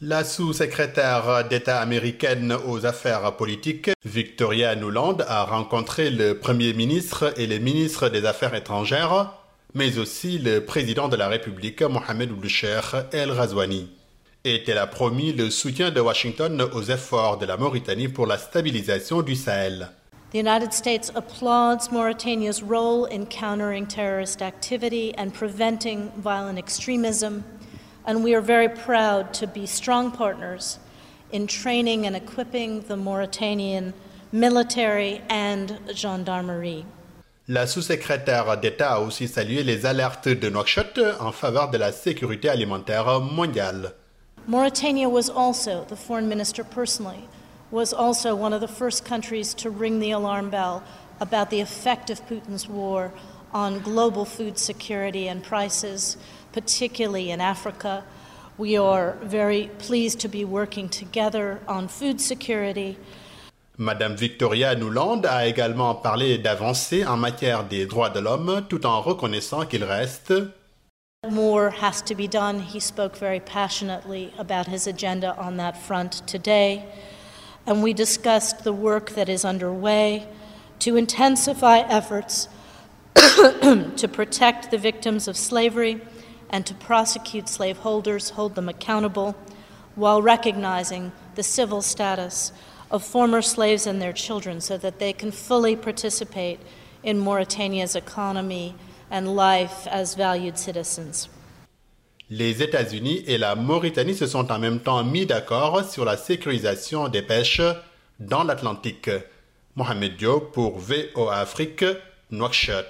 La sous-secrétaire d'État américaine aux affaires politiques, Victoria Nuland, a rencontré le Premier ministre et les ministres des Affaires étrangères, mais aussi le président de la République, Mohamed Ould El Razouani. Et elle a promis le soutien de Washington aux efforts de la Mauritanie pour la stabilisation du Sahel. The United States applauds Mauritania's role in countering terrorist activity and preventing violent extremism and we are very proud to be strong partners in training and equipping the Mauritanian military and gendarmerie. La sous-secrétaire d'État a aussi salué les alertes de Nouakchott en faveur de la sécurité alimentaire mondiale. Mauritania was also, the foreign minister personally, was also one of the first countries to ring the alarm bell about the effect of Putin's war on global food security and prices, particularly in Africa. We are very pleased to be working together on food security. Madame Victoria Nuland a également parlé d'avancées en matière des droits de l'homme tout en reconnaissant qu'il reste More has to be done. He spoke very passionately about his agenda on that front today. And we discussed the work that is underway to intensify efforts to protect the victims of slavery and to prosecute slaveholders, hold them accountable, while recognizing the civil status of former slaves and their children so that they can fully participate in Mauritania's economy and life as valued citizens. Les États-Unis et la Mauritanie se sont en même temps mis d'accord sur la sécurisation des pêches dans l'Atlantique. Mohamed Diop pour VOA Afrique, Nouakchott.